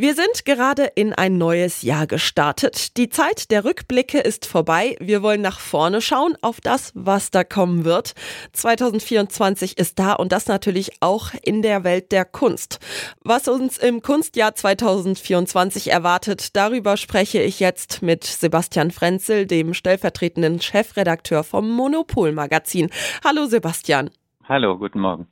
Wir sind gerade in ein neues Jahr gestartet. Die Zeit der Rückblicke ist vorbei. Wir wollen nach vorne schauen auf das, was da kommen wird. 2024 ist da und das natürlich auch in der Welt der Kunst. Was uns im Kunstjahr 2024 erwartet, darüber spreche ich jetzt mit Sebastian Frenzel, dem stellvertretenden Chefredakteur vom Monopol Magazin. Hallo Sebastian. Hallo, guten Morgen.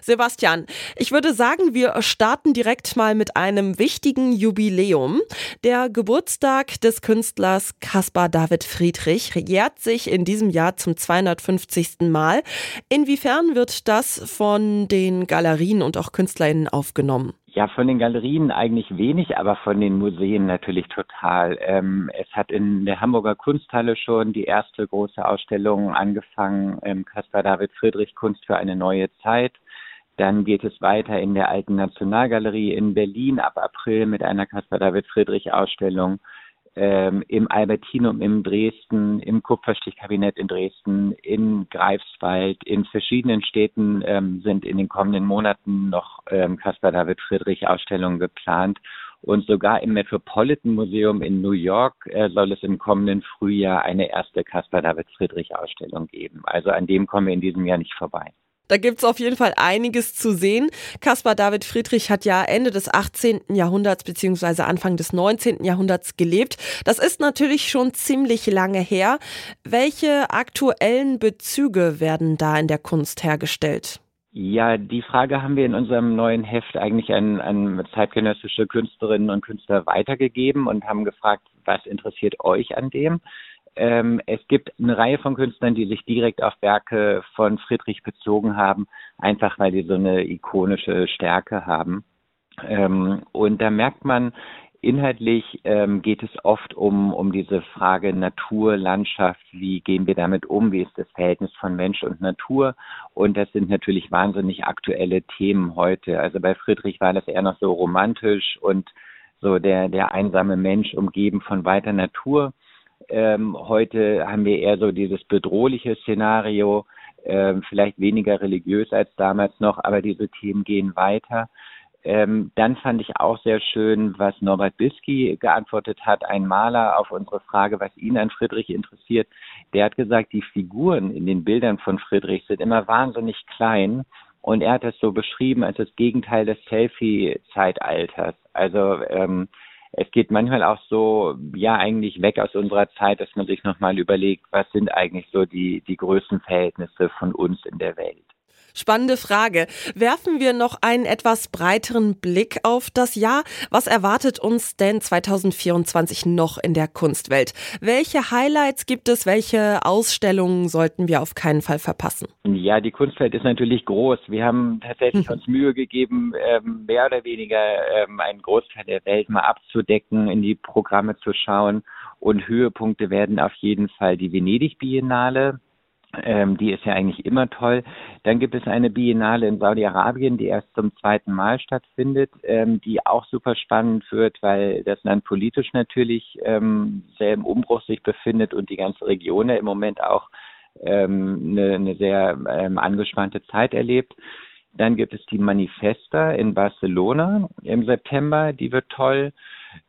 Sebastian, ich würde sagen, wir starten direkt mal mit einem wichtigen Jubiläum. Der Geburtstag des Künstlers Caspar David Friedrich jährt sich in diesem Jahr zum 250. Mal. Inwiefern wird das von den Galerien und auch KünstlerInnen aufgenommen? Ja, von den Galerien eigentlich wenig, aber von den Museen natürlich total. Ähm, es hat in der Hamburger Kunsthalle schon die erste große Ausstellung angefangen, ähm, David Friedrich Kunst für eine neue Zeit. Dann geht es weiter in der Alten Nationalgalerie in Berlin ab April mit einer Caspar David Friedrich Ausstellung. Ähm, im Albertinum in Dresden, im Kupferstichkabinett in Dresden, in Greifswald, in verschiedenen Städten ähm, sind in den kommenden Monaten noch ähm, Caspar David Friedrich Ausstellungen geplant. Und sogar im Metropolitan Museum in New York äh, soll es im kommenden Frühjahr eine erste Caspar David Friedrich Ausstellung geben. Also an dem kommen wir in diesem Jahr nicht vorbei. Da gibt's auf jeden Fall einiges zu sehen. Caspar David Friedrich hat ja Ende des 18. Jahrhunderts bzw. Anfang des 19. Jahrhunderts gelebt. Das ist natürlich schon ziemlich lange her. Welche aktuellen Bezüge werden da in der Kunst hergestellt? Ja, die Frage haben wir in unserem neuen Heft eigentlich an, an zeitgenössische Künstlerinnen und Künstler weitergegeben und haben gefragt, was interessiert euch an dem? Ähm, es gibt eine Reihe von Künstlern, die sich direkt auf Werke von Friedrich bezogen haben, einfach weil die so eine ikonische Stärke haben. Ähm, und da merkt man, inhaltlich ähm, geht es oft um, um diese Frage Natur, Landschaft, wie gehen wir damit um, wie ist das Verhältnis von Mensch und Natur. Und das sind natürlich wahnsinnig aktuelle Themen heute. Also bei Friedrich war das eher noch so romantisch und so der, der einsame Mensch umgeben von weiter Natur. Ähm, heute haben wir eher so dieses bedrohliche Szenario, ähm, vielleicht weniger religiös als damals noch, aber diese Themen gehen weiter. Ähm, dann fand ich auch sehr schön, was Norbert Bisky geantwortet hat, ein Maler auf unsere Frage, was ihn an Friedrich interessiert. Der hat gesagt, die Figuren in den Bildern von Friedrich sind immer wahnsinnig klein und er hat das so beschrieben als das Gegenteil des Selfie-Zeitalters. Also ähm, es geht manchmal auch so, ja, eigentlich weg aus unserer Zeit, dass man sich nochmal überlegt, was sind eigentlich so die, die größten Verhältnisse von uns in der Welt. Spannende Frage. Werfen wir noch einen etwas breiteren Blick auf das Jahr. Was erwartet uns denn 2024 noch in der Kunstwelt? Welche Highlights gibt es? Welche Ausstellungen sollten wir auf keinen Fall verpassen? Ja, die Kunstwelt ist natürlich groß. Wir haben tatsächlich uns Mühe gegeben, ähm, mehr oder weniger ähm, einen Großteil der Welt mal abzudecken, in die Programme zu schauen. Und Höhepunkte werden auf jeden Fall die Venedig Biennale ähm, die ist ja eigentlich immer toll. Dann gibt es eine Biennale in Saudi-Arabien, die erst zum zweiten Mal stattfindet, ähm, die auch super spannend wird, weil das Land politisch natürlich ähm, sehr im Umbruch sich befindet und die ganze Region ja im Moment auch ähm, eine, eine sehr ähm, angespannte Zeit erlebt. Dann gibt es die Manifesta in Barcelona im September, die wird toll.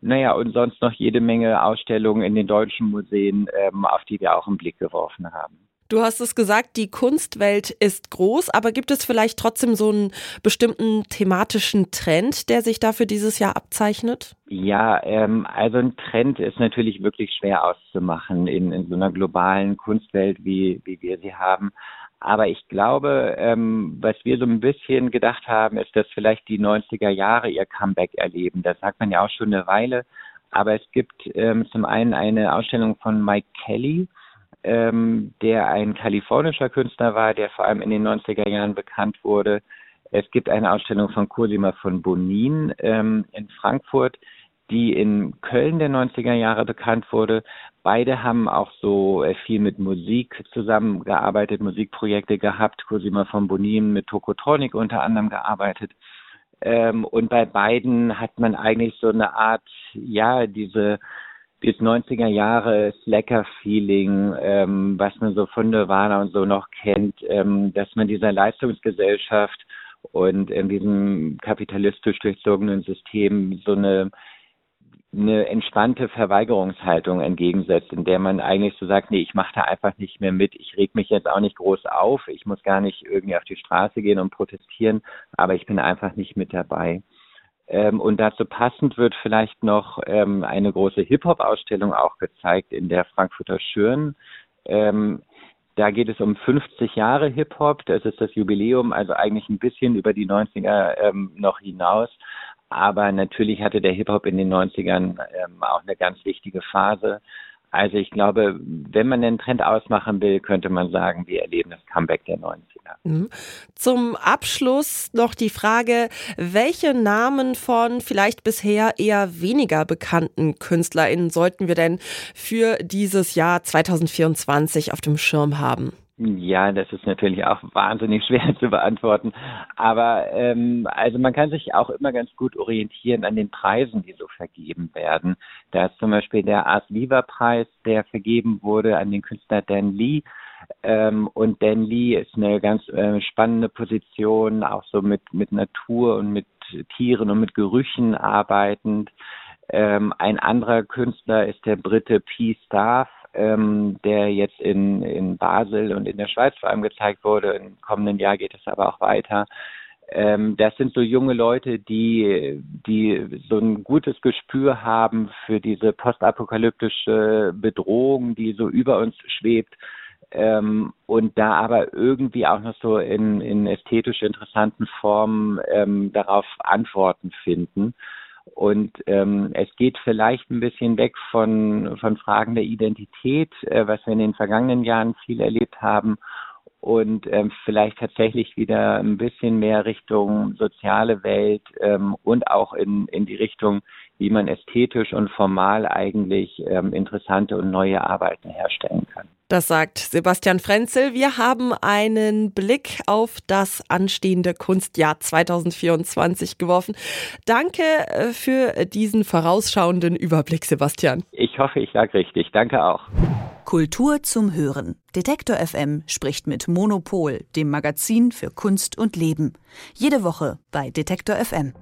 Naja, und sonst noch jede Menge Ausstellungen in den deutschen Museen, ähm, auf die wir auch einen Blick geworfen haben. Du hast es gesagt, die Kunstwelt ist groß, aber gibt es vielleicht trotzdem so einen bestimmten thematischen Trend, der sich da für dieses Jahr abzeichnet? Ja, ähm, also ein Trend ist natürlich wirklich schwer auszumachen in, in so einer globalen Kunstwelt, wie, wie wir sie haben. Aber ich glaube, ähm, was wir so ein bisschen gedacht haben, ist, dass vielleicht die 90er Jahre ihr Comeback erleben. Das sagt man ja auch schon eine Weile. Aber es gibt ähm, zum einen eine Ausstellung von Mike Kelly, ähm, der ein kalifornischer Künstler war, der vor allem in den 90er Jahren bekannt wurde. Es gibt eine Ausstellung von Cosima von Bonin ähm, in Frankfurt, die in Köln der 90er Jahre bekannt wurde. Beide haben auch so äh, viel mit Musik zusammengearbeitet, Musikprojekte gehabt. Cosima von Bonin mit Tokotronic unter anderem gearbeitet. Ähm, und bei beiden hat man eigentlich so eine Art, ja, diese bis 90er Jahre Slacker-Feeling, ähm, was man so von Nirvana und so noch kennt, ähm, dass man dieser Leistungsgesellschaft und in diesem kapitalistisch durchzogenen System so eine eine entspannte Verweigerungshaltung entgegensetzt, in der man eigentlich so sagt, nee, ich mache da einfach nicht mehr mit, ich reg mich jetzt auch nicht groß auf, ich muss gar nicht irgendwie auf die Straße gehen und protestieren, aber ich bin einfach nicht mit dabei. Ähm, und dazu passend wird vielleicht noch ähm, eine große Hip-Hop-Ausstellung auch gezeigt in der Frankfurter Schürn. Ähm, da geht es um 50 Jahre Hip-Hop, das ist das Jubiläum, also eigentlich ein bisschen über die 90er ähm, noch hinaus. Aber natürlich hatte der Hip-Hop in den 90ern ähm, auch eine ganz wichtige Phase. Also ich glaube, wenn man den Trend ausmachen will, könnte man sagen, wir erleben das Comeback der 90er. Mhm. Zum Abschluss noch die Frage, welche Namen von vielleicht bisher eher weniger bekannten KünstlerInnen sollten wir denn für dieses Jahr 2024 auf dem Schirm haben? Ja, das ist natürlich auch wahnsinnig schwer zu beantworten. Aber ähm, also man kann sich auch immer ganz gut orientieren an den Preisen, die so vergeben werden. Da ist zum Beispiel der Ars Viva Preis, der vergeben wurde an den Künstler Dan Lee. Ähm, und Dan Lee ist eine ganz äh, spannende Position, auch so mit mit Natur und mit Tieren und mit Gerüchen arbeitend. Ähm, ein anderer Künstler ist der Brite P. Staff, ähm, der jetzt in, in Basel und in der Schweiz vor allem gezeigt wurde. Im kommenden Jahr geht es aber auch weiter. Ähm, das sind so junge Leute, die, die so ein gutes Gespür haben für diese postapokalyptische Bedrohung, die so über uns schwebt. Ähm, und da aber irgendwie auch noch so in, in ästhetisch interessanten Formen ähm, darauf Antworten finden. Und ähm, es geht vielleicht ein bisschen weg von, von Fragen der Identität, äh, was wir in den vergangenen Jahren viel erlebt haben, und ähm, vielleicht tatsächlich wieder ein bisschen mehr Richtung soziale Welt ähm, und auch in, in die Richtung, wie man ästhetisch und formal eigentlich ähm, interessante und neue Arbeiten herstellen kann. Das sagt Sebastian Frenzel. Wir haben einen Blick auf das anstehende Kunstjahr 2024 geworfen. Danke äh, für diesen vorausschauenden Überblick, Sebastian. Ich hoffe, ich lag richtig. Danke auch. Kultur zum Hören. Detektor FM spricht mit Monopol, dem Magazin für Kunst und Leben. Jede Woche bei Detektor FM.